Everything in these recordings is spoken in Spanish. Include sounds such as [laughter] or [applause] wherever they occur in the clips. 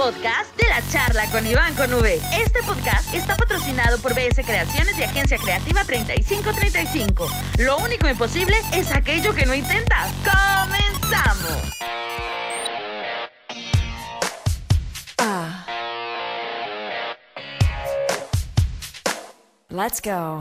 podcast de la charla con Iván con V. Este podcast está patrocinado por BS Creaciones y Agencia Creativa 3535. Lo único imposible es aquello que no intentas. ¡Comenzamos! Ah. Let's go.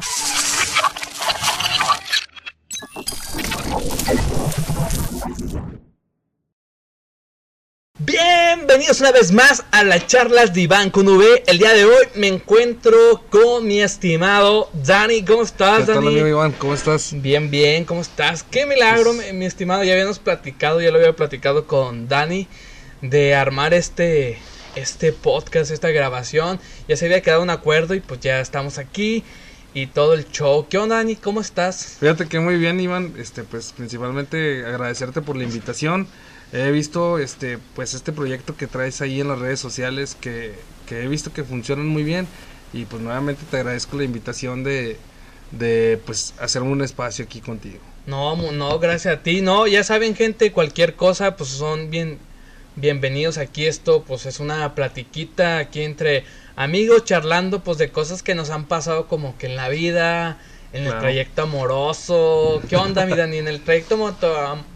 Bienvenidos una vez más a las charlas de Iván con V. El día de hoy me encuentro con mi estimado Dani. ¿Cómo estás, ¿Qué tal, Dani? amigo Iván? ¿Cómo estás? Bien, bien, ¿cómo estás? Qué milagro, Pues- mi, estimado. Ya habíamos platicado, ya lo había platicado con Dani de armar este este podcast, esta grabación. Ya se había quedado un acuerdo y pues ya estamos aquí y todo el show. ¿Qué onda, Dani? ¿Cómo estás? Fíjate que muy bien, Iván. Este, pues principalmente agradecerte por la invitación. He visto este, pues este proyecto que traes ahí en las redes sociales que, que he visto que funcionan muy bien. Y pues nuevamente te agradezco la invitación de, de pues hacer un espacio aquí contigo. No, no, gracias a ti. No, ya saben, gente, cualquier cosa, pues son bien bienvenidos aquí. Esto, pues es una platiquita aquí entre amigos charlando, pues de cosas que nos han pasado como que en la vida, en el trayecto amoroso. ¿Qué onda, mi Dani? En el trayecto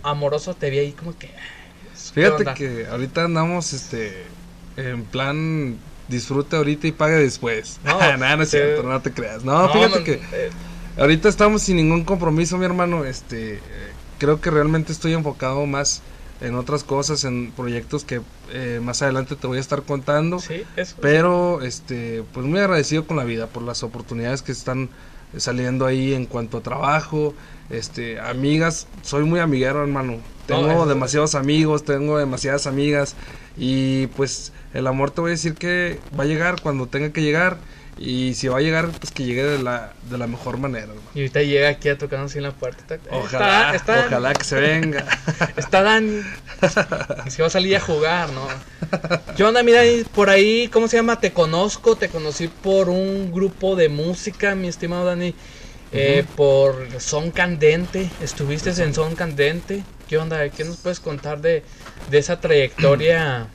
amoroso te vi ahí como que. ¿Qué Fíjate que ahorita andamos este en plan disfrute ahorita y pague después. No, [laughs] No, no, es cierto, no te creas. No, No, fíjate que eh, Ahorita estamos sin ningún compromiso, mi hermano. Este, eh, creo que realmente estoy enfocado más en otras cosas, en proyectos que eh, más adelante te voy a estar contando. sí, eso. Pero, este, pues muy agradecido con la vida por las oportunidades que están saliendo ahí en cuanto a trabajo, este, amigas. Soy muy amiguero, hermano. Tengo eso- demasiados amigos, tengo demasiadas amigas y pues el amor te voy a decir que va a llegar cuando tenga que llegar y si va a llegar, pues que llegue de la, de la mejor manera, hermano. Y ahorita llega aquí a tocarnos en la puerta. Ojalá, está- está- ojalá que se venga. [laughs] Está Dani. Y se va a salir a jugar, ¿no? ¿Qué onda, mira, por ahí, ¿cómo se llama? Te conozco, te conocí por un grupo de música, mi estimado Dani. Eh, por Son Candente, estuviste en Son Candente. ¿Qué onda? ¿Qué nos puedes contar de, de esa trayectoria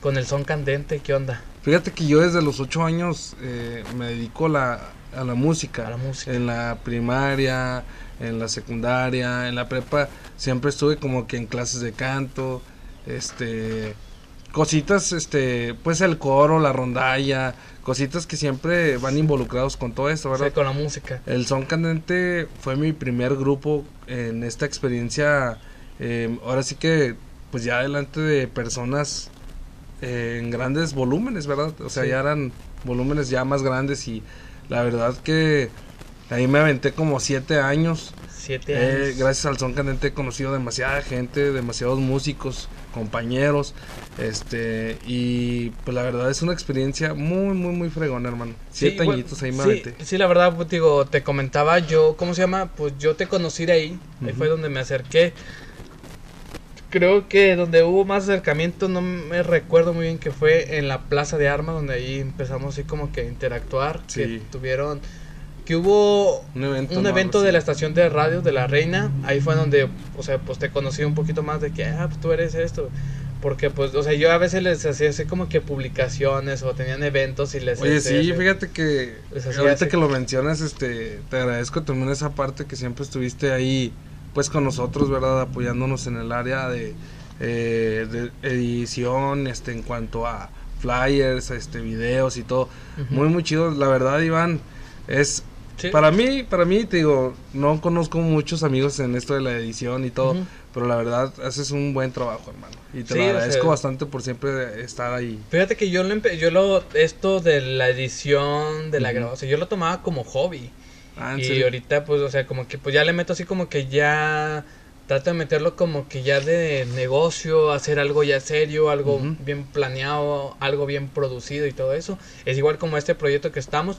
con el Son Candente? ¿Qué onda? Fíjate que yo desde los ocho años eh, me dedico la, a la música. A la música. En la primaria, en la secundaria, en la prepa, siempre estuve como que en clases de canto, este, cositas, este, pues el coro, la rondalla, cositas que siempre van involucrados con todo esto, ¿verdad? con la música. El Son Candente fue mi primer grupo en esta experiencia. eh, ahora sí que, pues ya delante de personas eh, en grandes volúmenes, ¿verdad? O sea, Sí. ya eran volúmenes ya más grandes y la verdad que ahí me aventé como siete años. Siete Eh, años. gracias al Son Candente he conocido demasiada gente, demasiados músicos, compañeros, este, y pues la verdad es una experiencia muy, muy, muy fregona, hermano. Sí, Siete bueno, añitos ahí me sí, sí, la verdad, pues, digo, te comentaba yo, ¿cómo se llama? Pues yo te conocí de ahí, ahí Ujú. fue donde me acerqué. Creo que donde hubo más acercamiento, no me recuerdo muy bien que fue en la Plaza de Armas, donde ahí empezamos así como que a interactuar, que Sí. tuvieron, que hubo Un evento. un evento de la estación de radio de la Reina, ahí fue donde, o sea, pues te conocí un poquito más de que, ah, pues tú eres esto. Porque, pues, o sea, yo a veces les hacía así como que publicaciones o tenían eventos y les Oye, hacía sí, así- fíjate que ahorita así. que lo mencionas, este, te agradezco también esa parte que siempre estuviste ahí, pues con nosotros, ¿verdad? Apoyándonos en el área de, eh, de edición, este, en cuanto a flyers, este, videos y todo. Ujú. Muy, muy chido. La verdad, Iván, es Sí. para mí, para mí, te digo, no conozco muchos amigos en esto de la edición y todo, pero la verdad haces un buen trabajo, hermano. Y te Sí, lo agradezco sea- bastante por siempre estar ahí. Fíjate que yo lo, empe- yo lo, esto de la edición, de la grabación, yo lo tomaba como hobby. Ah, ¿en Y serio? ahorita, pues, o sea, como que pues ya le meto así como que ya trato de meterlo como que ya de negocio, hacer algo ya serio, algo bien planeado, algo bien producido y todo eso. Es igual como este proyecto que estamos.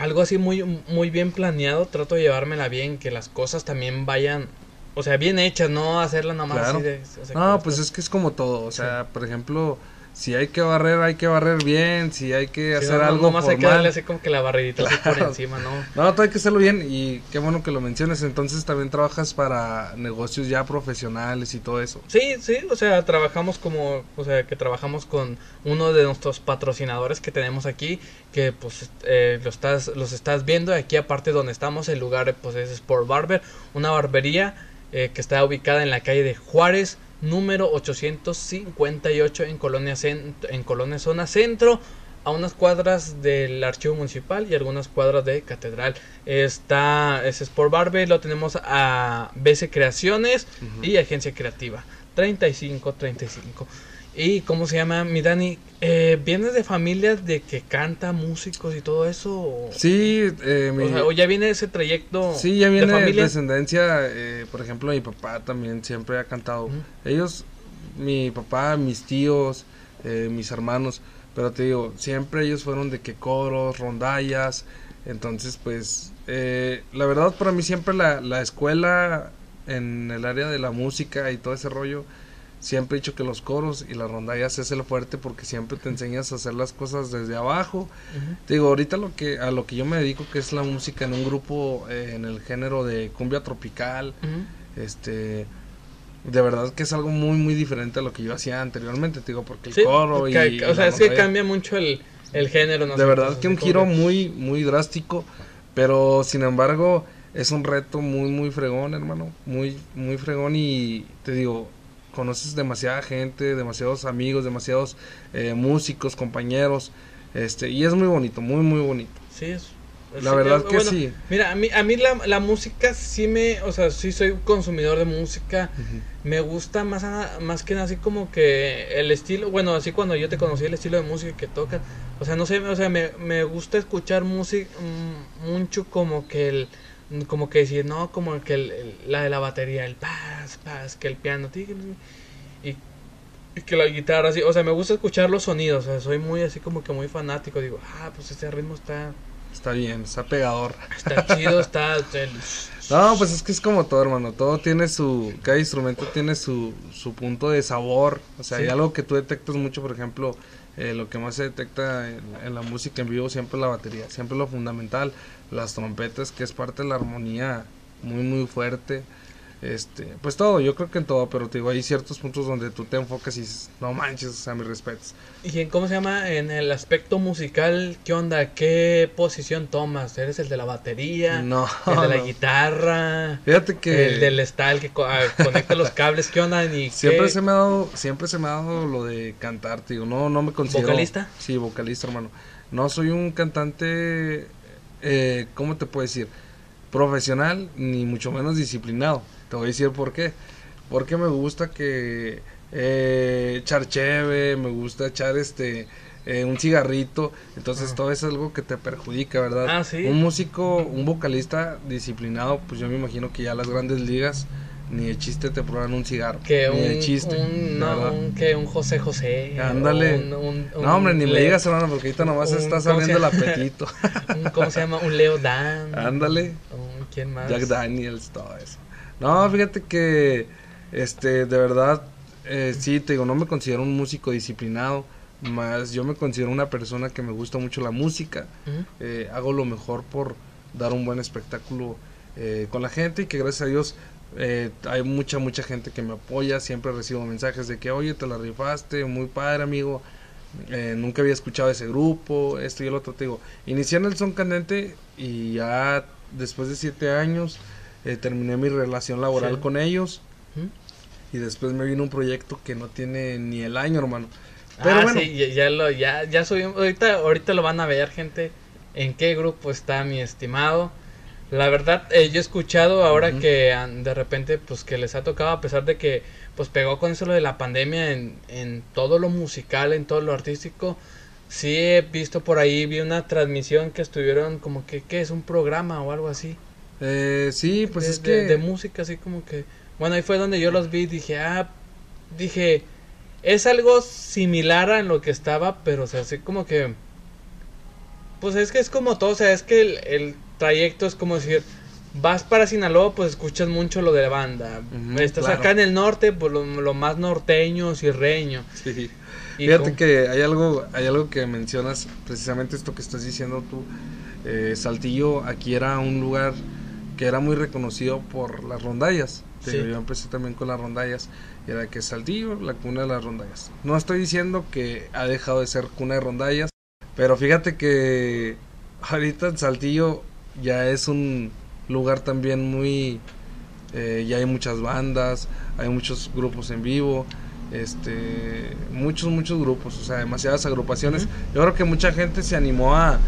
Algo así muy, muy bien planeado, trato de llevármela bien, que las cosas también vayan, o sea, bien hechas, no hacerla nomás Claro. así de... o sea, que No, pues es que es como todo, o sea, por ejemplo, si hay que barrer, hay que barrer bien, si hay que Sí, hacer no, algo nomás hay que darle así como que la barridita así por Claro. encima, ¿no? No, todo hay que hacerlo bien y qué bueno que lo menciones. Entonces también trabajas para negocios ya profesionales y todo eso. Sí, sí, o sea, trabajamos como, o sea, que trabajamos con uno de nuestros patrocinadores que tenemos aquí, que pues eh, lo estás, los estás viendo aquí aparte donde estamos, el lugar pues es Sport Barber, una barbería eh, que está ubicada en la calle de Juárez, número 858 en Colonia, Cent- en Colonia Zona Centro, a unas cuadras del archivo municipal y algunas cuadras de catedral. Está ese Sport Barber, lo tenemos a BC Creaciones y Agencia Creativa. 35, 35. ¿Y cómo se llama, mi Dani? Eh, ¿Vienes de familia de que canta músicos y todo eso? O, Sí, eh, mi- o sea, ¿o ya viene ese trayecto sí, ya de viene familia? descendencia. eh, por ejemplo, mi papá también siempre ha cantado. Ellos, mi papá, mis tíos, eh, mis hermanos. Pero te digo, siempre ellos fueron de que coros, rondallas. Entonces, pues, eh, la verdad para mí siempre la, la escuela en el área de la música y todo ese rollo, siempre he dicho que los coros y las rondallas es el fuerte porque siempre te enseñas a hacer las cosas desde abajo. Te digo, ahorita lo que a lo que yo me dedico que es la música en un grupo eh, en el género de cumbia tropical, este de verdad que es algo muy muy diferente a lo que yo hacía anteriormente, te digo, porque el Sí, coro y, y o sea, es que cambia mucho el, el género. ¿no? de verdad que un giro muy muy drástico, pero sin embargo es un reto muy muy fregón, hermano, muy muy fregón y te digo, conoces demasiada gente, demasiados amigos, demasiados eh, músicos, compañeros, este y es muy bonito, muy muy bonito. Sí, es. La sí, verdad que bueno, sí. Mira, a mí, a mí la, la música sí me. O sea, sí soy consumidor de música. Me gusta más, a- más que nada así como que el estilo. Bueno, así cuando yo te conocí, el estilo de música que tocas. O sea, no sé, o sea, me, me gusta escuchar música mm, mucho como que el. Como que decir, no, como que el, el- la de la batería, el paz, paz, que el piano, y, y que la guitarra, así. O sea, me gusta escuchar los sonidos. O sea, soy muy así como que muy fanático. Digo, ah, pues este ritmo está. Está bien, está pegador. Está chido, está. [laughs] No, pues es que es como todo, hermano. Todo tiene su. Cada instrumento tiene su, su punto de sabor. O sea, Sí. hay algo que tú detectas mucho, por ejemplo, eh, lo que más se detecta en, en la música en vivo siempre es la batería. Siempre lo fundamental. Las trompetas, que es parte de la armonía muy, muy fuerte. Este, pues todo, yo creo que en todo, pero te digo, hay ciertos puntos donde tú te enfocas y dices, no manches, o sea, mis respetos. ¿Y en cómo se llama? En el aspecto musical, ¿qué onda? ¿Qué posición tomas? ¿Eres el de la batería? [laughs] No, ¿El de la no. guitarra? Fíjate que. ¿El del style que co- ah, conecta los cables? ¿Qué onda? ¿Y Siempre qué? se me ha dado, siempre se me ha dado lo de cantar, digo, no, no me considero. ¿Vocalista? Sí, vocalista, hermano. No soy un cantante, eh, ¿cómo te puedo decir? Profesional, ni mucho menos disciplinado. Te voy a decir por qué. Porque me gusta que eh, echar cheve, me gusta echar este eh, un cigarrito, entonces Ah. todo eso es algo que te perjudica, ¿verdad? Ah, sí. Un músico, un vocalista disciplinado, pues yo me imagino que ya las grandes ligas ni de chiste te prueban un cigarro. Que ni un, de chiste. un, no, un, que un José José. Ándale. No, hombre, ni me digas, hermano, porque ahorita nomás un- está ¿cómo se saliendo el apetito. [laughs] un- ¿Cómo se llama? Un Leo Dan. Ándale, un- ¿Quién más? Jack Daniels, todo eso. No, fíjate que, este, de verdad, eh, sí, te digo, no me considero un músico disciplinado, más yo me considero una persona que me gusta mucho la música. Eh, hago lo mejor por dar un buen espectáculo eh, con la gente y que gracias a Dios eh, hay mucha, mucha gente que me apoya. Siempre recibo mensajes de que, oye, te la rifaste, muy padre, amigo. eh, nunca había escuchado ese grupo, esto y el otro. Te digo, inicié en el Son Candente y ya después de siete años eh, terminé mi relación laboral Sí. con ellos. Y después me vino un proyecto que no tiene ni el año, hermano. Pero ah, bueno, sí, ya, ya lo, ya, ya subimos. Ahorita, ahorita lo van a ver, gente. ¿En qué grupo está mi estimado? La verdad, eh, yo he escuchado ahora que de repente, pues que les ha tocado, a pesar de que, pues pegó con eso lo de la pandemia en, en todo lo musical, en todo lo artístico. Sí he visto por ahí, vi una transmisión que estuvieron como que, ¿qué es? Un programa o algo así. Eh, sí, pues de, es que... de- de música, así como que. Bueno, ahí fue donde yo los vi y dije, ah, dije, es algo similar a lo que estaba, pero o sea, así como que. Pues es que es como todo, o sea, es que el, el trayecto es como decir, vas para Sinaloa, pues escuchas mucho lo de la banda. Estás claro. acá en el norte, pues lo, lo más norteño, cirreño. Sí. Y Fíjate con- que hay algo, hay algo que mencionas, precisamente esto que estás diciendo tú. Eh, Saltillo aquí era un lugar que era muy reconocido por las rondallas. Sí. Yo empecé también con las rondallas. Y era que Saltillo, la cuna de las rondallas. No estoy diciendo que ha dejado de ser cuna de rondallas, pero fíjate que ahorita en Saltillo ya es un lugar también muy... eh, ya hay muchas bandas, hay muchos grupos en vivo, este, muchos, muchos grupos, o sea, demasiadas agrupaciones. Yo creo que mucha gente se animó a,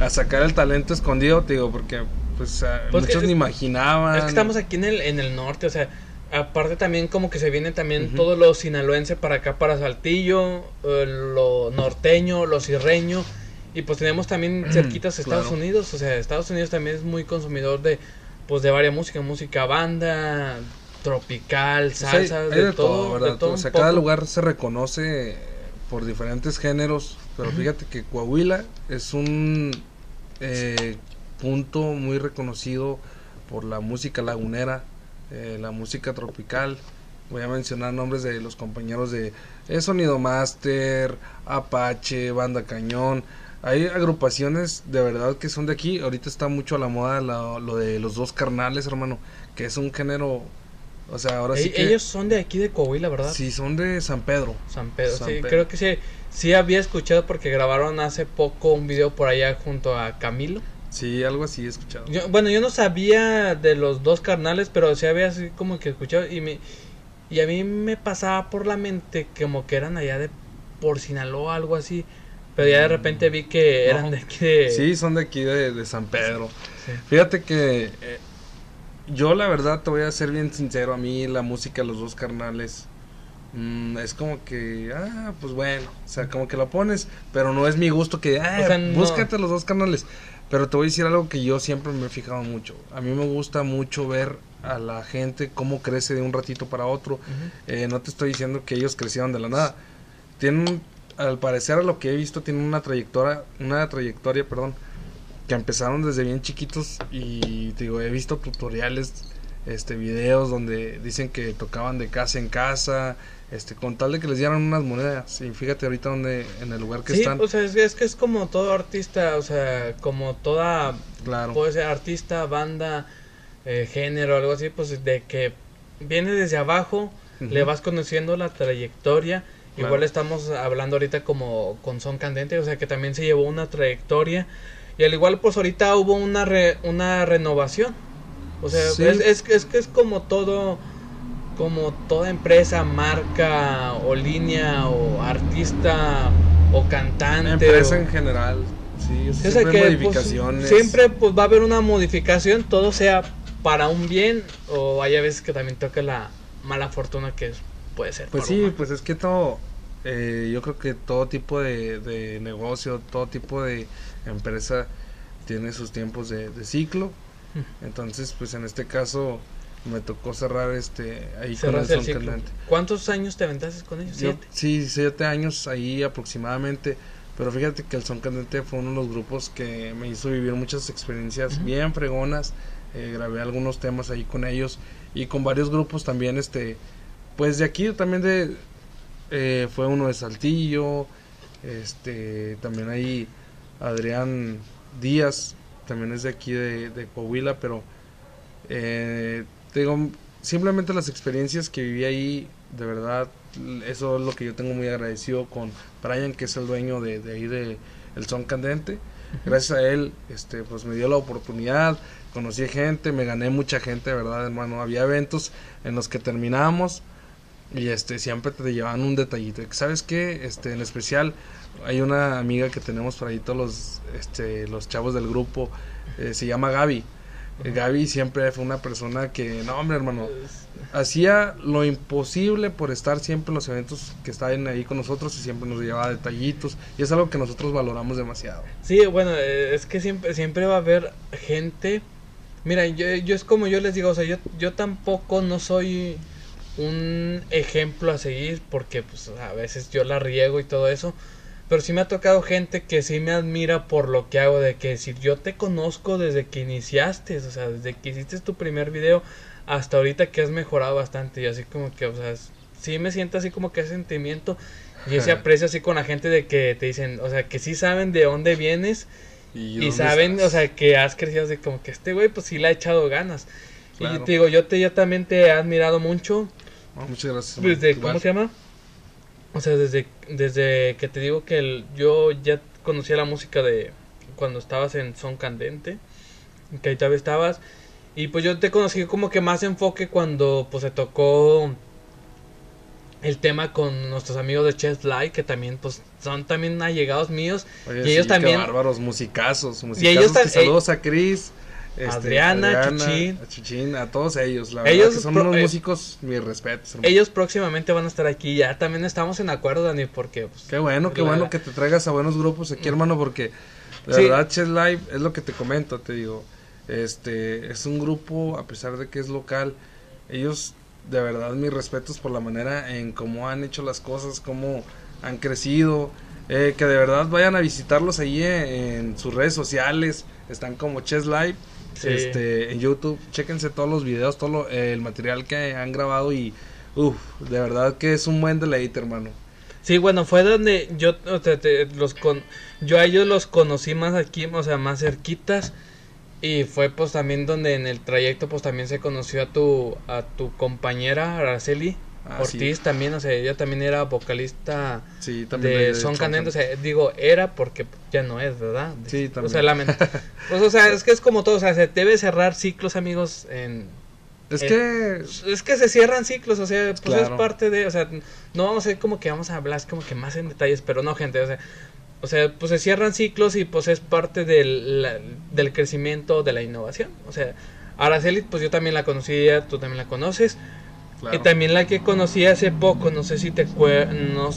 a sacar el talento escondido, te digo, porque pues, Pues muchos que- ni imaginaban. Es que estamos aquí en el, en el norte, o sea, aparte también como que se viene también Ujú. todo lo sinaloense para acá, para Saltillo, eh, lo norteño, lo cirreño, y pues tenemos también cerquitas Estados Claro. Unidos, o sea, Estados Unidos también es muy consumidor de, pues de varias música, música banda, tropical, salsa, hay de, todo, ¿verdad? de todo O sea, cada lugar se reconoce por diferentes géneros, pero fíjate que Coahuila es un eh, punto muy reconocido por la música lagunera, eh, la música tropical. Voy a mencionar nombres de los compañeros de eh, Sonido Master, Apache, Banda Cañón. Hay agrupaciones de verdad que son de aquí. Ahorita está mucho a la moda lo de los dos carnales, hermano, que es un género, o sea, ahora sí que Ellos son de aquí de Coahuila, ¿verdad? sí son de San Pedro. San Pedro, San sí, Pedro. creo que sí, sí había escuchado porque grabaron hace poco un video por allá junto a Camilo. Sí, algo así he escuchado. Yo- bueno, yo no sabía de los dos carnales, pero sí había así como que escuchado y me y a mí me pasaba por la mente como que eran allá de por Sinaloa algo así, pero ya de repente vi que eran No. de aquí de Sí, son de aquí de, de San Pedro. Sí. Fíjate que eh, yo la verdad te voy a ser bien sincero, a mí la música de los dos carnales mm, es como que, ah, pues bueno, o sea, como que la pones, pero no es mi gusto que, ah, O sea, no- búscate los dos carnales. Pero te voy a decir algo que yo siempre me he fijado mucho. A mí me gusta mucho ver a la gente cómo crece de un ratito para otro. Eh, no te estoy diciendo que ellos crecieron de la nada. Tienen, al parecer a lo que he visto, tienen una trayectoria, una trayectoria, perdón, que empezaron desde bien chiquitos y te digo, he visto tutoriales, este, videos donde dicen que tocaban de casa en casa, este, con tal de que les dieran unas monedas. Y fíjate ahorita donde, en el lugar que Sí, están, o sea, es, es que es como todo artista, o sea, como toda claro. puede ser artista, banda, eh, género, algo así, pues de que viene desde abajo, le vas conociendo la trayectoria. Claro. Igual estamos hablando ahorita como con Son Candente, o sea que también se llevó una trayectoria. Y al igual, pues ahorita hubo una, re- una renovación. O sea, Sí. es, es, es que es como todo, como toda empresa, marca o línea o artista o cantante. Empresa o- en general, sí, o sea siempre que, pues, modificaciones. siempre pues va a haber una modificación, todo sea para un bien o hay a veces que también toca la mala fortuna que puede ser. Pues sí, pues es que todo, eh, yo creo que todo tipo de, de negocio, todo tipo de empresa tiene sus tiempos de, de ciclo. Entonces, pues en este caso me tocó cerrar este ahí con el el Son ciclo. Candente. ¿Cuántos años te aventaste con ellos? Yo- ¿Siete? sí, siete años ahí aproximadamente. Pero fíjate que el Son Candente fue uno de los grupos que me hizo vivir muchas experiencias bien fregonas. Eh, grabé algunos temas ahí con ellos y con varios grupos también, este, pues de aquí también de, eh, fue uno de Saltillo, este, también ahí Adrián Díaz, también es de aquí de, de Coahuila, pero eh, te digo, simplemente las experiencias que viví ahí, de verdad, eso es lo que yo tengo muy agradecido con Brian, que es el dueño de, de ahí de El Son Candente. Gracias a él, este, pues me dio la oportunidad, conocí gente, me gané mucha gente, de verdad, hermano. Había eventos en los que terminábamos y este siempre te llevaban un detallito. ¿Sabes qué? Este, en especial hay una amiga que tenemos por ahí todos los este los chavos del grupo, eh, se llama Gaby. Gaby siempre fue una persona que, no, hombre, hermano, hacía lo imposible por estar siempre en los eventos que estaban ahí con nosotros y siempre nos llevaba detallitos y es algo que nosotros valoramos demasiado. Sí, bueno, eh, es que siempre, siempre va a haber gente. Mira, yo, yo es como yo les digo, o sea, yo, yo tampoco no soy un ejemplo a seguir porque pues a veces yo la riego y todo eso. Pero sí me ha tocado gente que sí me admira por lo que hago, de que decir, yo te conozco desde que iniciaste, o sea, desde que hiciste tu primer video hasta ahorita que has mejorado bastante y así como que, o sea, sí me siento así como que ese sentimiento y ese aprecio así con la gente de que te dicen, o sea, que sí saben de dónde vienes y, saben, estás? o sea, que has crecido así como que este güey pues sí le ha echado ganas. Y te digo, yo te yo también te he admirado mucho muchas gracias. desde, hermano. ¿cómo se llama? O sea, desde, desde que te digo que el- yo ya conocía la música de cuando estabas en Son Candente, que ahí todavía estabas, y pues yo te conocí como que más enfoque cuando pues se tocó el tema con nuestros amigos de Chess Live, que también pues son también allegados míos, Oye, y ellos sí, también- Qué bárbaros, musicazos. musicazos ellos que saludos a Chris. Este, Adriana, Chuchín. a Chuchín, a todos ellos. La verdad Ellos que son unos eh, músicos, mis respetos. ellos próximamente van a estar aquí, ya también estamos en acuerdo, Dani, porque pues, Qué bueno, qué la- bueno que te traigas a buenos grupos aquí, hermano, porque Sí. verdad Chess Live es lo que te comento, te digo. Este es un grupo, a pesar de que es local, ellos de verdad mis respetos por la manera en cómo han hecho las cosas, cómo han crecido. eh, que de verdad vayan a visitarlos ahí en, en sus redes sociales. Están como Chess Live. Sí. Este, en YouTube, chéquense todos los videos, todo lo- el material que han grabado y uff, de verdad que es un buen deleite, hermano. Sí, bueno, fue donde yo o sea, te- los con yo a ellos los conocí más aquí, o sea, más cerquitas y fue pues también donde en el trayecto pues también se conoció a tu a tu compañera Araceli Ah, Ortiz sí. también, o sea, ella también era vocalista Sí, también de Son Candente, o sea, digo, era porque ya no es, ¿verdad? Sí, O sea, también. lament- [laughs] pues o sea, es que es como todo, o sea, se debe cerrar ciclos, amigos, en Es que es que se cierran ciclos, o sea, pues es parte de, o sea, no vamos a ser como que vamos a hablar como que más en detalles, pero no, gente, o sea, o sea, pues se cierran ciclos y pues es parte del, la- del crecimiento, de la innovación, o sea, Araceli, pues yo también la conocía, tú también la conoces, claro. y también la que conocí hace poco, no sé si te acuerdas, no,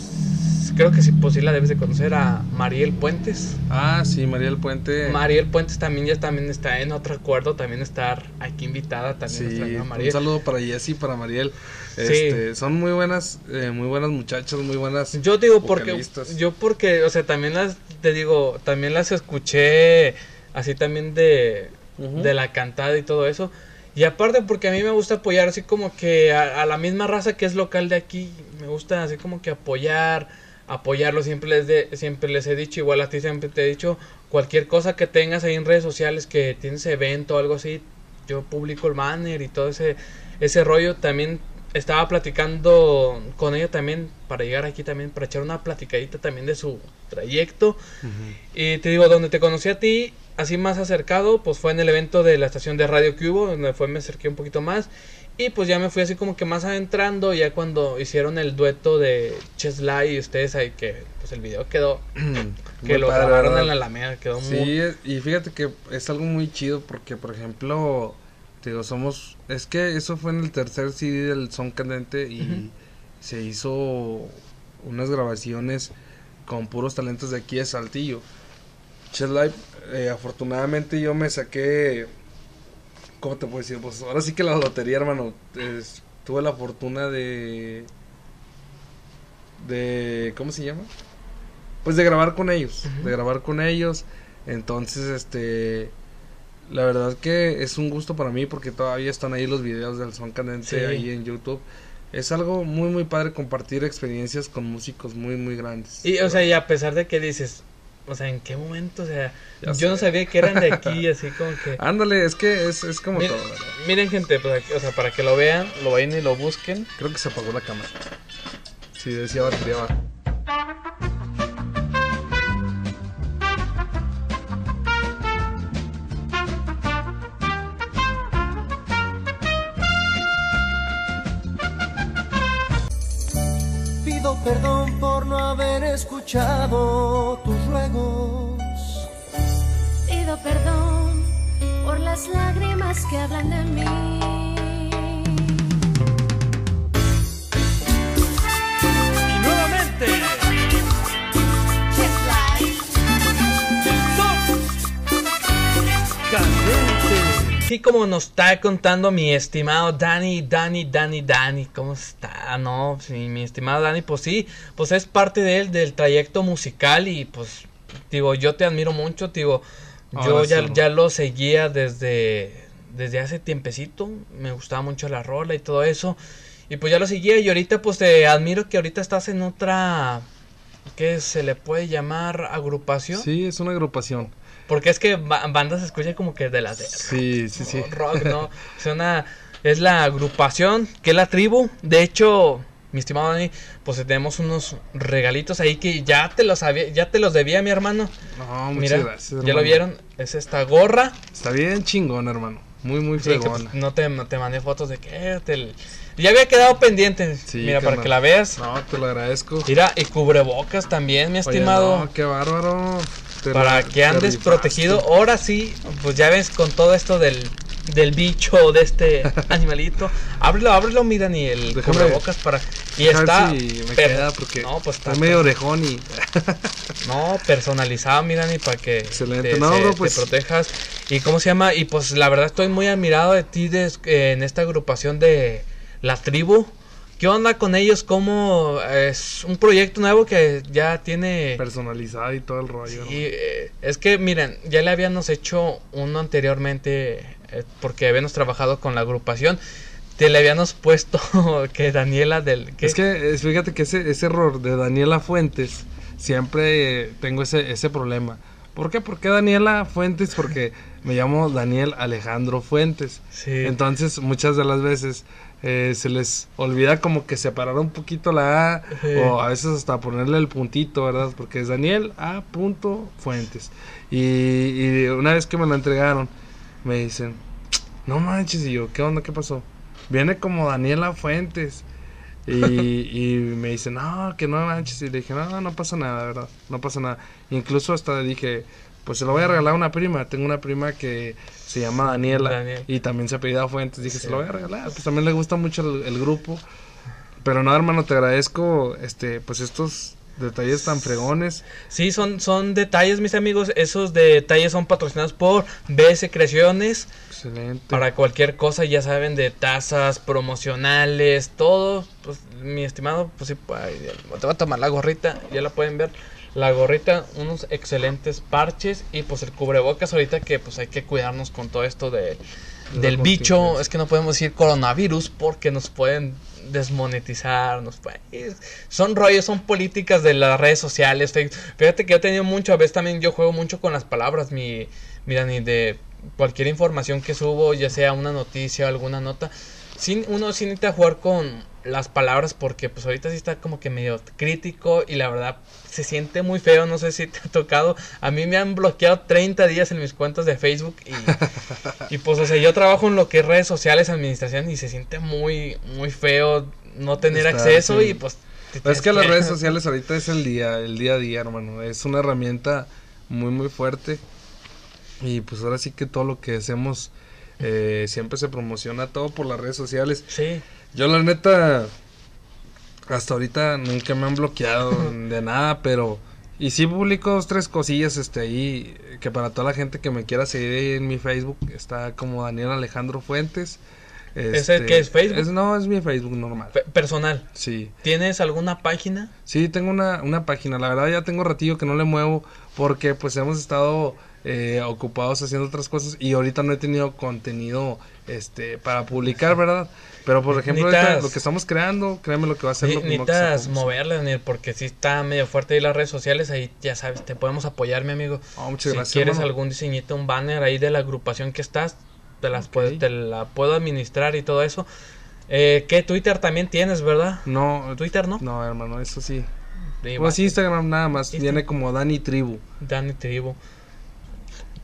creo que sí, pues sí la debes de conocer a Mariel Puentes. Ah, sí, María del Puente. Mariel Puentes también ya también está en otro acuerdo, también estar aquí invitada, también Sí, nuestra amiga un Mariel. saludo para Jessy, para Mariel. Sí. Este, son muy buenas, eh, muy buenas muchachas, muy buenas. Yo digo porque yo porque, o sea, también las te digo, también las escuché así también de de la cantada y todo eso. Y aparte porque a mí me gusta apoyar así como que a, a la misma raza que es local de aquí, me gusta así como que apoyar, apoyarlo, siempre les de, siempre les he dicho, igual a ti siempre te he dicho, cualquier cosa que tengas ahí en redes sociales que tienes evento o algo así, yo publico el banner y todo ese ese rollo. También estaba platicando con ella también para llegar aquí también para echar una platicadita también de su trayecto. Y te digo, donde te conocí a ti, así más acercado, pues fue en el evento de la estación de radio que hubo, donde fue, me acerqué un poquito más. Y pues ya me fui así como que más adentrando, ya cuando hicieron el dueto de Cheslay y ustedes ahí, que pues el video quedó, [clears throat] que Muy lo padre, grabaron ¿verdad? en la Alameda, quedó muy... Sí, es- y fíjate que es algo muy chido porque, por ejemplo, te digo, somos. Es que eso fue en el tercer CD del Son Candente y Ujú. se hizo unas grabaciones con puros talentos de aquí de Saltillo. Chess Live, eh, afortunadamente yo me saqué. ¿Cómo te puedo decir? Pues ahora sí que la lotería, hermano. es- tuve la fortuna de. De. ¿Cómo se llama? Pues de grabar con ellos. De grabar con ellos. Entonces, este. La verdad que es un gusto para mí porque todavía están ahí los videos del Son Candente Sí. ahí en YouTube. Es algo muy, muy padre compartir experiencias con músicos muy, muy grandes. Y, o sea, y a pesar de que dices, o sea, ¿en qué momento? O sea, Ya yo no sabía que eran de aquí, [laughs] así como que... Ándale, es que es, es como Miren, todo, ¿verdad? miren, gente, pues, aquí- o sea, para que lo vean, lo vayan y lo busquen. Creo que se apagó la cámara. Sí, decía batería baja. Escuchado tus ruegos. Pido perdón por las lágrimas que hablan de mí. Así como nos está contando mi estimado Dani, Dani, Dani, Dani, ¿cómo está? No, sí, mi estimado Dani, pues sí, pues es parte de él, del trayecto musical y pues, digo, yo te admiro mucho, digo, yo ya, ya lo seguía desde, desde hace tiempecito, me gustaba mucho la rola y todo eso, y pues ya lo seguía y ahorita pues te admiro que ahorita estás en otra, ¿qué se le puede llamar? Agrupación. Sí, es una agrupación. Porque es que ba- banda se escucha como que de las de Sí, sí, sí. rock, ¿no? Es una es la agrupación, que es la tribu. De hecho, mi estimado Dani, pues tenemos unos regalitos ahí que ya te los había, ya te los debía mi hermano. No, muchas Mira, gracias. ya hermano. lo vieron, es esta gorra. Está bien chingón, hermano. Muy, muy Sí, que, pues, no te, no te mandé fotos de que eh, te- ya había quedado pendiente. Sí, Mira, para que la veas. No, te lo agradezco. Mira, y cubrebocas también, mi Oye, estimado. no, qué bárbaro. Te para que andes protegido. Ahora sí, pues ya ves con todo esto del, del bicho, de este [laughs] animalito. Ábrelo, ábrelo, mi Dani, el Déjame- cubrebocas para... Y está... si me queda porque No, pues está... está medio orejón y [laughs] No, personalizado, mi Dani, para que Excelente. te, No, se- te pues- protejas. Y cómo se llama, y pues la verdad estoy muy admirado de ti eh, en esta agrupación de la tribu. ¿Qué onda con ellos? ¿Cómo es un proyecto nuevo que ya tiene... personalizada y todo el rollo. Y eh, es que miren, ya le habíamos hecho uno anteriormente eh, porque habíamos trabajado con la agrupación. Te le habíamos puesto [laughs] que Daniela del Es que fíjate que ese, ese error de Daniela Fuentes, siempre eh, tengo ese, ese problema. ¿Por qué? ¿Por qué Daniela Fuentes? Porque me llamo Daniel Alejandro Fuentes. Sí. Entonces, muchas de las veces eh, se les olvida como que separar un poquito la A Sí. o a veces hasta ponerle el puntito, ¿verdad? Porque es Daniel A. punto Fuentes. Y, y una vez que me lo entregaron, me dicen, no manches, y yo, ¿qué onda? ¿Qué pasó? Viene como Daniela Fuentes. Y, [laughs] y me dice, no, que no manches. Y le dije, no, no pasa nada, ¿verdad? No pasa nada. Incluso hasta dije, pues se lo voy a regalar a una prima. Tengo una prima que se llama Daniela Daniel. y también se apellida Fuentes. Dije, Sí. se lo voy a regalar. Pues también le gusta mucho el, el grupo. Pero no, hermano, te agradezco este pues estos detalles tan fregones. Sí, son, son detalles, mis amigos. Esos detalles son patrocinados por BS Creaciones. Excelente. Para cualquier cosa, ya saben, de tasas promocionales, todo. Pues, mi estimado, pues sí, te voy a tomar la gorrita, ya la pueden ver. La gorrita, unos excelentes parches y pues el cubrebocas ahorita que pues hay que cuidarnos con todo esto de, del bicho. Es que no podemos decir coronavirus porque nos pueden desmonetizar, nos pueden- son rollos, son políticas de las redes sociales. Fíjate que yo he tenido mucho, a veces también yo juego mucho con las palabras, mi, mira, ni de cualquier información que subo, ya sea una noticia o alguna nota, sin, uno sí necesita jugar con las palabras porque pues ahorita sí está como que medio crítico y la verdad se siente muy feo, no sé si te ha tocado, a mí me han bloqueado 30 días en mis cuentas de Facebook y, [laughs] y pues o sea, yo trabajo en lo que es redes sociales, administración y se siente muy, muy feo no tener Está, acceso sí. y pues... te es tienes que las redes [laughs] sociales ahorita es el día, el día a día, hermano. Es una herramienta muy, muy fuerte. Y pues ahora sí que todo lo que hacemos eh, siempre se promociona todo por las redes sociales. Sí, Yo la neta, hasta ahorita nunca me han bloqueado [laughs] de nada, pero... Y sí publico dos, tres cosillas este, ahí, que para toda la gente que me quiera seguir ahí en mi Facebook, está como Daniel Alejandro Fuentes. ¿Ese Este, qué es, Facebook? no, es mi Facebook normal. pe- personal. Sí. ¿Tienes alguna página? Sí, tengo una, una página. La verdad ya tengo ratillo que no le muevo porque pues hemos estado eh, ocupados haciendo otras cosas y ahorita no he tenido contenido este para publicar, ¿verdad? Pero por ejemplo, ahorita lo que estamos creando, créeme lo que va a ser Sí, lo primero que necesitas moverle, Daniel, porque si está medio fuerte ahí las redes sociales, ahí ya sabes, te podemos apoyar, mi amigo. Oh, muchas si gracias, quieres hermano. algún diseñito, un banner ahí de la agrupación que estás, te las Ok. puedo- te la puedo administrar y todo eso. Eh, ¿Qué Twitter también tienes, verdad? No, Twitter, ¿no? no, hermano, eso sí. Sí, Pues. Instagram nada más, viene como Dani Tribu. Dani Tribu.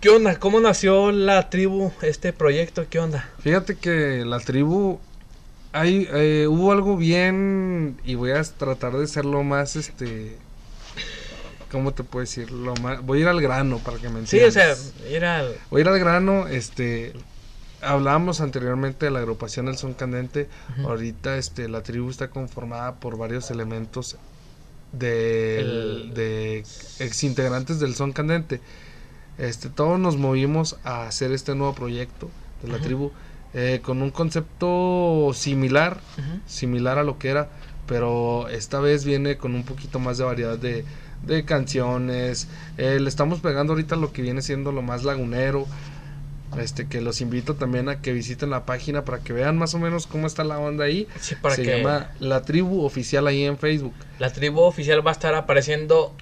¿Qué onda? ¿Cómo nació la tribu, este proyecto? ¿Qué onda? Fíjate que la tribu hay eh, hubo algo bien y voy a tratar de ser lo más este ¿cómo te puedo decir? Lo más voy a ir al grano para que me Sí, o sea, entiendas. ir al... Voy a ir al grano, este hablábamos anteriormente de la agrupación El Son Candente. Ahorita este la tribu está conformada por varios elementos de, El- de exintegrantes del Son Candente. Este, todos nos movimos a hacer este nuevo proyecto de la tribu, eh, con un concepto similar, similar a lo que era, pero esta vez viene con un poquito más de variedad de, de canciones. Eh, le estamos pegando ahorita lo que viene siendo lo más lagunero. Este, que los invito también a que visiten la página para que vean más o menos cómo está la onda ahí. Sí, para Se que llama La Tribu Oficial ahí en Facebook. la tribu oficial va a estar apareciendo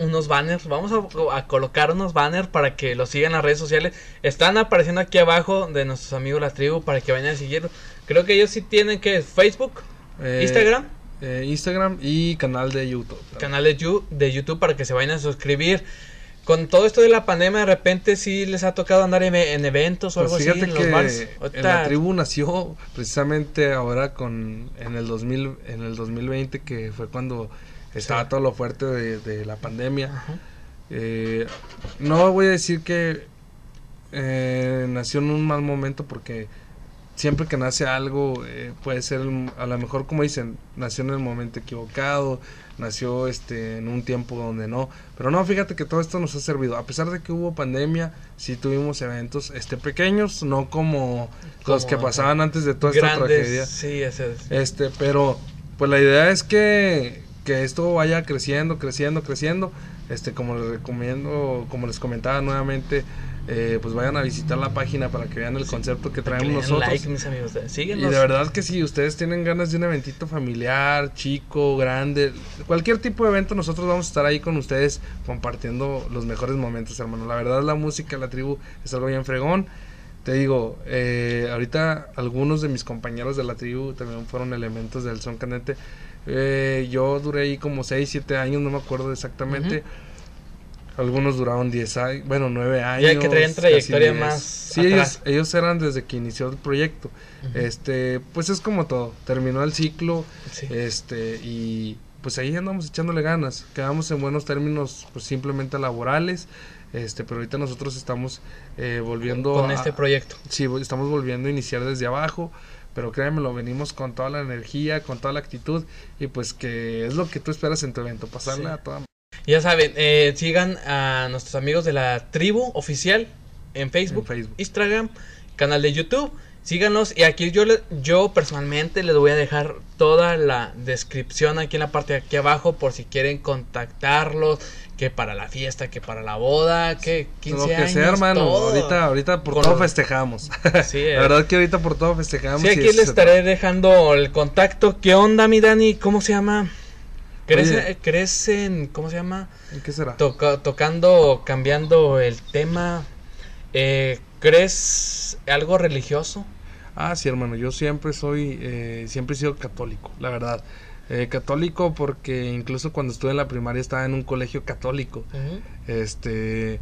unos banners. Vamos a, a colocar unos banners para que los sigan en las redes sociales. Están apareciendo aquí abajo de nuestros amigos la tribu para que vayan a seguir. Creo que ellos sí tienen que Facebook, Eh, Instagram, eh, Instagram y canal de YouTube. canal de, de YouTube para que se vayan a suscribir. Con todo esto de la pandemia, de repente sí les ha tocado andar en, en eventos o Pues algo así en los bares. en la tribu nació precisamente ahora con en el 2000 en el 2020 que fue cuando estaba Sí. todo lo fuerte de, de la pandemia. Eh, no voy a decir que eh, nació en un mal momento porque siempre que nace algo eh, puede ser el- a lo mejor como dicen nació en el momento equivocado nació este en un tiempo donde no pero no fíjate que todo esto nos ha servido a pesar de que hubo pandemia sí tuvimos eventos este pequeños no como, los que pasaban antes de toda esta tragedia sí, ese es. este, pero pues la idea es que, que esto vaya creciendo, creciendo, creciendo. Este, como les recomiendo, como les comentaba nuevamente, eh, pues vayan a visitar la página para que vean el concepto que traemos nosotros. like, mis amigos. y Síguenos. de verdad que si ustedes tienen ganas de un eventito familiar, chico, grande, cualquier tipo de evento, nosotros vamos a estar ahí con ustedes compartiendo los mejores momentos, hermano. La verdad, la música, la tribu es algo bien fregón. Te digo, eh, ahorita algunos de mis compañeros de la tribu también fueron elementos del son canete. Eh, yo duré ahí como 6, 7 años, no me acuerdo exactamente. Algunos duraron 10 años, bueno, 9 años. que traían trayectoria 10. más Sí, ellos, atrás. ellos eran desde que inició el proyecto. Este, pues es como todo, terminó el ciclo, Sí. este, y pues ahí andamos echándole ganas. Quedamos en buenos términos, pues simplemente laborales. Este, pero ahorita nosotros estamos eh, volviendo con a- este proyecto. Sí, estamos volviendo a iniciar desde abajo, pero créanme, lo venimos con toda la energía, con toda la actitud y pues que es lo que tú esperas en tu evento, pasarla Sí. a toda Ya saben, eh, sigan a nuestros amigos de la tribu oficial en Facebook, En Facebook. Instagram, canal de YouTube. Síganos y aquí yo yo personalmente les voy a dejar toda la descripción aquí en la parte de aquí abajo por si quieren contactarlos, que para la fiesta, que para la boda, que 15 lo que años, sea, hermano. todo. Ahorita, ahorita por Con todo festejamos. [laughs] Sí, la verdad que ahorita por todo festejamos. Sí, aquí les estaré dejando el contacto. ¿Qué onda, mi Dani? ¿Cómo se llama? ¿Crees, Oye. crees en, ¿cómo se llama? ¿Qué será? Toca- tocando, cambiando el tema, eh, ¿crees algo religioso? Ah, sí, hermano, yo siempre soy, eh, siempre he sido católico, la verdad. Eh, católico porque incluso cuando estuve en la primaria estaba en un colegio católico. Este,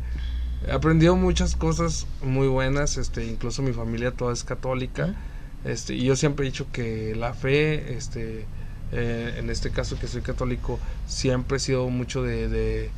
he aprendido muchas cosas muy buenas, este, incluso mi familia toda es católica. Este, y yo siempre he dicho que la fe, este, eh, en este caso que soy católico, siempre he sido mucho de, de,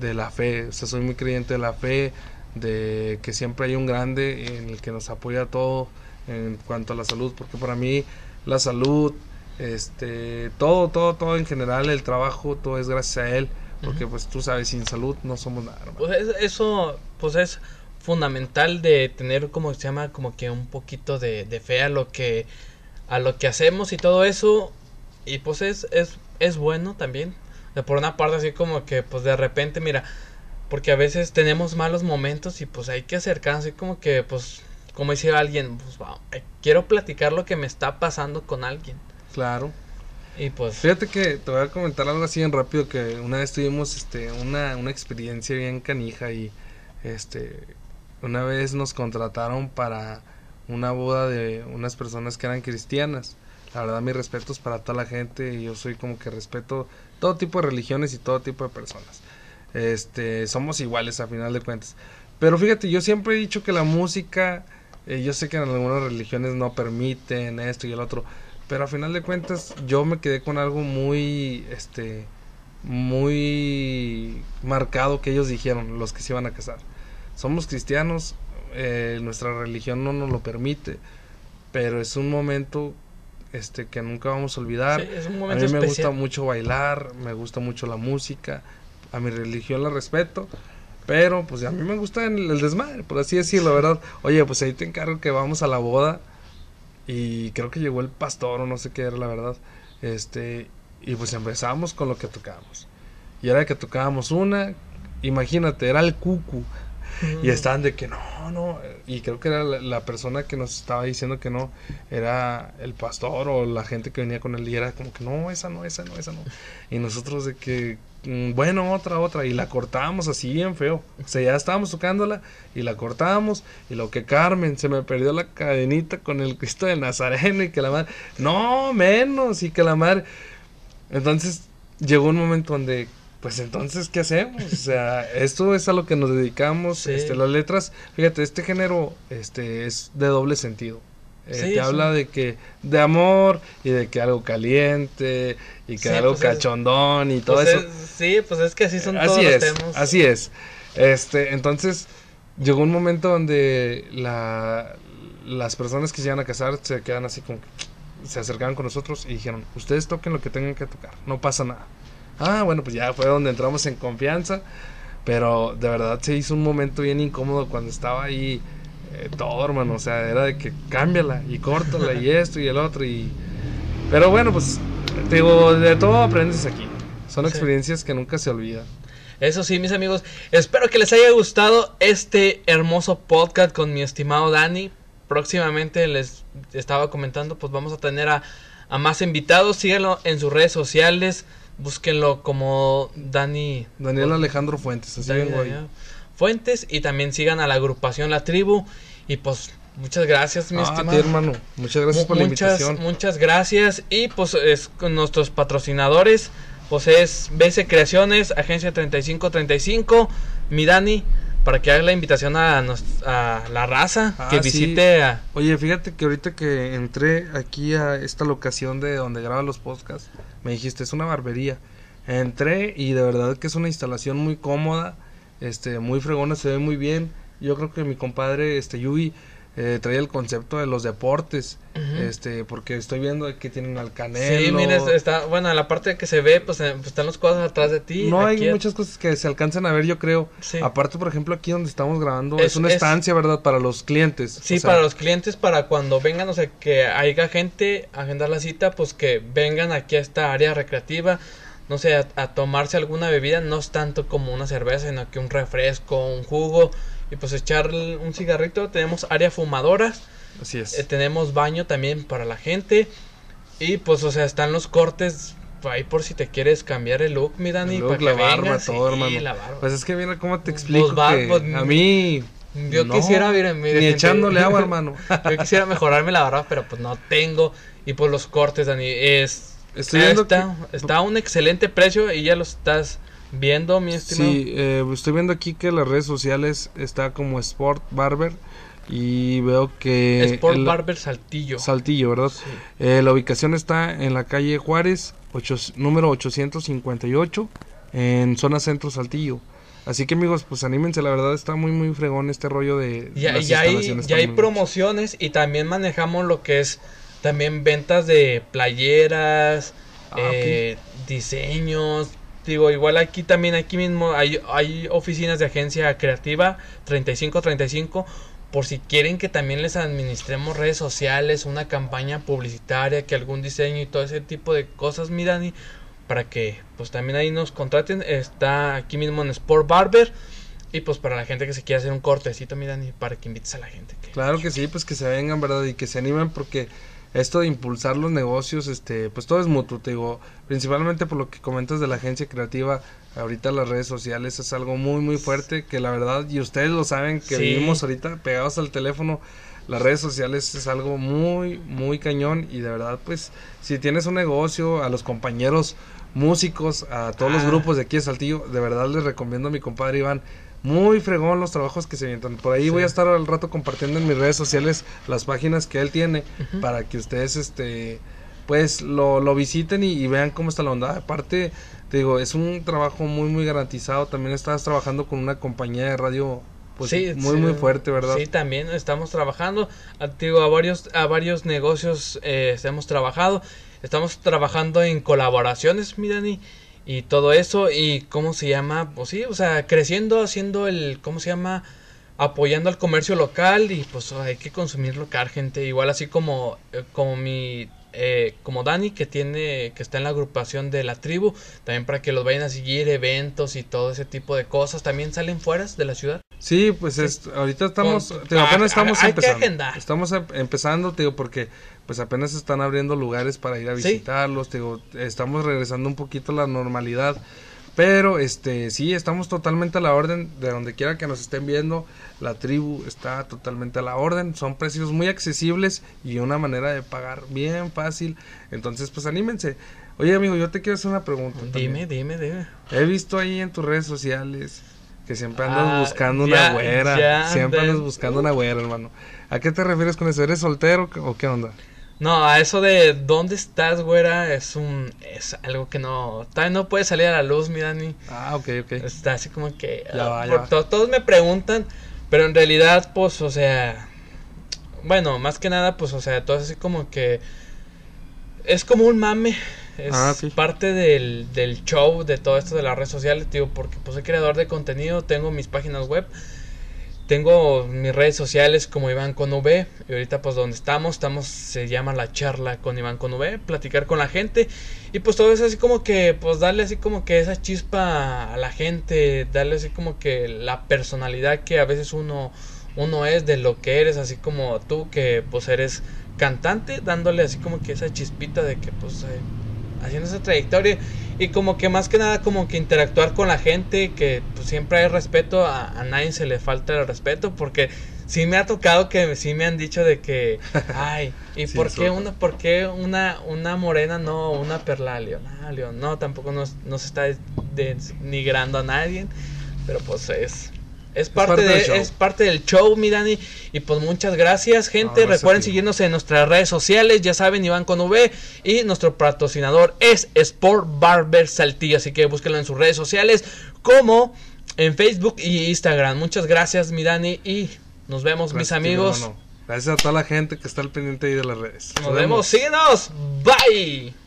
de la fe. O sea, soy muy creyente de la fe, de que siempre hay un grande en el que nos apoya todo en cuanto a la salud, porque para mí la salud, este, todo, todo, todo en general, el trabajo, todo es gracias a él, porque pues tú sabes, sin salud no somos nada. hermano. Pues es- eso, pues es fundamental de tener como se llama, como que un poquito de, de fe a lo que, a lo que hacemos y todo eso, y pues es, es, es bueno también. De por una parte así como que pues de repente, mira, porque a veces tenemos malos momentos y pues hay que acercarse como que pues como decía alguien, pues va, eh, quiero platicar lo que me está pasando con alguien. Claro. Y pues Fíjate que te voy a comentar algo así en rápido que una vez tuvimos este una, una experiencia bien canija y este una vez nos contrataron para una boda de unas personas que eran cristianas. La verdad mis respetos para toda la gente y yo soy como que respeto todo tipo de religiones y todo tipo de personas. Este, somos iguales a final de cuentas. Pero fíjate, yo siempre he dicho que la música eh, yo sé que en algunas religiones no permiten esto y el otro, pero a final de cuentas yo me quedé con algo muy, este, muy marcado que ellos dijeron, los que se iban a casar. Somos cristianos, eh, nuestra religión no nos lo permite, pero es un momento, este, que nunca vamos a olvidar. sí, es un A mí me especial. gusta mucho bailar, me gusta mucho la música, a mi religión la respeto, Pero pues a mí me gusta el, desmadre, por así decirlo, ¿verdad? Oye, pues ahí te encargo que vamos a la boda. Y creo que llegó el pastor o no sé qué era la verdad. Este, y pues empezamos con lo que tocábamos. Y era que tocábamos una, imagínate, era el cucu. Y estaban de que no, no. Y creo que era la, la persona que nos estaba diciendo que no. Era el pastor o la gente que venía con él. Y era como que no, esa no, esa no, esa no. Y nosotros de que, mm, bueno, otra, otra. Y la cortábamos así bien feo. O sea, ya estábamos tocándola y la cortábamos. Y lo que Carmen, se me perdió la cadenita con el Cristo de Nazareno. Y que la madre, no, menos. Y que la madre. Entonces llegó un momento donde pues entonces, ¿qué hacemos? O sea, esto es a lo que nos dedicamos. Sí. Este, las letras, fíjate, este género este, es de doble sentido. Eh, Sí, te sí. habla de que, de amor y de que algo caliente y que algo pues es- cachondón y todo Pues eso. es- sí, pues es que así son así todos es, los temas. así es. Este, entonces, llegó un momento donde la, las personas que se iban a casar se quedan así como que se acercaban con nosotros y dijeron, ustedes toquen lo que tengan que tocar, no pasa nada. Ah, bueno, pues ya fue donde entramos en confianza, pero de verdad se hizo un momento bien incómodo cuando estaba ahí eh, todo, hermano, o sea, era de que cámbiala y córtala y [laughs] esto y el otro y... Pero bueno, pues, te digo, de todo aprendes aquí. Son Sí. experiencias que nunca se olvidan. Eso sí, mis amigos, espero que les haya gustado este hermoso podcast con mi estimado Dani. Próximamente les estaba comentando, pues vamos a tener a, a más invitados. Síganlo en sus redes sociales, búsquenlo como Dani, Daniel Alejandro Fuentes, así. Daniel Fuentes y también sigan a la agrupación La Tribu. Y pues muchas gracias, mi Ah, a ti, estimado. hermano. Muchas gracias por la muchas, invitación. muchas gracias. Y pues es con nuestros patrocinadores. Pues es BC Creaciones, Agencia 3535, mi Dani, para que haga la invitación a, nos- a la raza, Ah, que sí. visite a... Oye, fíjate que ahorita que entré aquí a esta locación de donde graba los podcasts, me dijiste, es una barbería. Entré y de verdad que es una instalación muy cómoda, este, muy fregona, se ve muy bien. Yo creo que mi compadre, este, Yui, eh, trae el concepto de los deportes, este, porque estoy viendo que tienen al Canelo. Sí, mira, está, bueno, la parte que se ve, pues, eh, pues, están los cuadros atrás de ti. No hay muchas cosas que se alcanzan a ver, yo creo. Sí. Aparte, por ejemplo, aquí donde estamos grabando es, Es- una es- estancia, ¿verdad? Para los clientes. Sí, O sea, para los clientes, para cuando vengan, o sea, que haya gente a agendar la cita, pues que vengan aquí a esta área recreativa, no sé, a, a tomarse alguna bebida, no es tanto como una cerveza, sino que un refresco, un jugo, y pues echar un cigarrito. Tenemos área fumadoras, Así es. eh, tenemos baño también para la gente, y pues, o sea, están los cortes. Ahí por si te quieres cambiar el look, mi Dani, El para look, que la barba, vengas, todo, sí, hermano. la barba. Pues es que mira cómo te explico Pues va, que pues, a mí Yo no, quisiera, miren, miren, ni gente. echándole agua, [laughs] hermano. Yo quisiera mejorarme la barba, pero pues no tengo. Y por los cortes, Dani, es. Estoy está, que- está a un excelente precio y ya lo estás viendo, mi estimado. Sí, eh, estoy viendo aquí que las redes sociales está como Sport Barber y veo que Sport el- Barber Saltillo. Saltillo, ¿verdad? Sí. Eh, la ubicación está en la calle Juárez, ocho- número 858, en zona centro Saltillo. Así que amigos, pues anímense, la verdad está muy muy fregón este rollo de Ya, las ya hay, ya promociones y también manejamos lo que es también ventas de playeras, Ah, eh, diseños. Igual aquí también, aquí mismo hay, hay oficinas de agencia creativa 3535 por si quieren que también les administremos redes sociales, una campaña publicitaria, que algún diseño y todo ese tipo de cosas, mi Dani, para que pues también ahí nos contraten. Está aquí mismo en Sport Barber. Y pues para la gente que se quiera hacer un cortecito, mi Dani, para que invites a la gente. Claro que sí, pues que se vengan, ¿verdad? Y que se animen porque esto de impulsar los negocios, este, pues todo es mutuo, te digo, principalmente por lo que comentas de la agencia creativa, ahorita las redes sociales es algo muy, muy fuerte, que la verdad, y ustedes lo saben, que Sí. vivimos ahorita pegados al teléfono, las redes sociales es algo muy, muy cañón y de verdad, pues, si tienes un negocio, a los compañeros músicos, a todos los Ah. grupos de aquí de Saltillo, de verdad les recomiendo a mi compadre Iván, muy fregón los trabajos que se avientan. Por ahí Sí. voy a estar al rato compartiendo en mis redes sociales las páginas que él tiene para que ustedes este pues lo, lo visiten y, y vean cómo está la onda. Aparte, te digo, es un trabajo muy muy garantizado. También estás trabajando con una compañía de radio pues Sí, muy sí, muy fuerte, ¿verdad? Sí, también estamos trabajando. Ah, te Digo, a varios, a varios negocios eh, hemos trabajado. Estamos trabajando en colaboraciones, mi Dani. Y todo eso y cómo se llama, pues sí, o sea, creciendo, haciendo el, ¿cómo se llama? Apoyando al comercio local y pues hay que consumir local, gente. Igual así como, eh, como mi, eh, como Dani que tiene, que está en la agrupación de la tribu, también para que los vayan a seguir, eventos y todo ese tipo de cosas. También salen fuera de la ciudad. Sí, pues es, ahorita estamos, Con- digo, apenas ah, estamos hay que empezando. agendar. Estamos em- empezando, te digo, porque pues apenas están abriendo lugares para ir a Sí. visitarlos, te digo, estamos regresando un poquito a la normalidad. Pero este sí, estamos totalmente a la orden de donde quiera que nos estén viendo. La tribu está totalmente a la orden. Son precios muy accesibles y una manera de pagar bien fácil. Entonces, pues anímense. Oye, amigo, yo te quiero hacer una pregunta. también. Dime, dime, dime. He visto ahí en tus redes sociales que siempre andas Ah, buscando ya, una güera. siempre andas buscando una güera, hermano. ¿A qué te refieres con eso? ¿Eres soltero o qué onda? No, a eso de dónde estás, güera, es un es algo que no todavía no puede salir a la luz, mi Dani. Ah, ok, ok. Está así como que Ya ah, va, ya por- va. to- todos me preguntan, pero en realidad pues, o sea, bueno, más que nada pues, o sea, todo es así como que es como un mame. Es Ah, parte del, del show de todo esto de las redes sociales, tío, porque pues soy creador de contenido, tengo mis páginas web, tengo mis redes sociales como Iván con V, y ahorita pues donde estamos, estamos, se llama la charla con Iván con V, platicar con la gente, y pues todo es así como que, pues darle así como que esa chispa a la gente, darle así como que la personalidad que a veces uno, uno es de lo que eres, así como tú que pues eres cantante, dándole así como que esa chispita de que pues eh, haciendo esa trayectoria y como que más que nada como que interactuar con la gente, que pues, siempre hay respeto, a, a nadie se le falta el respeto porque sí me ha tocado que sí me han dicho de que, [laughs] ay, ¿y Sí, por qué una, por qué una, una morena no, una perla León? Ah, León, no, tampoco nos, no se está denigrando a nadie, pero pues es... Es parte, parte del de, show. es parte del show, mi Dani. Y pues muchas gracias, gente. No, Recuerden seguirnos en nuestras redes sociales. Ya saben, Iván con V. Y nuestro patrocinador es Sport Barber Saltillo. Así que búsquenlo en sus redes sociales como en Facebook y Instagram. Muchas gracias, mi Dani. Y nos vemos, mis amigos. Gracias a toda la gente que está al pendiente ahí de las redes. Nos vemos. Síguenos. Bye.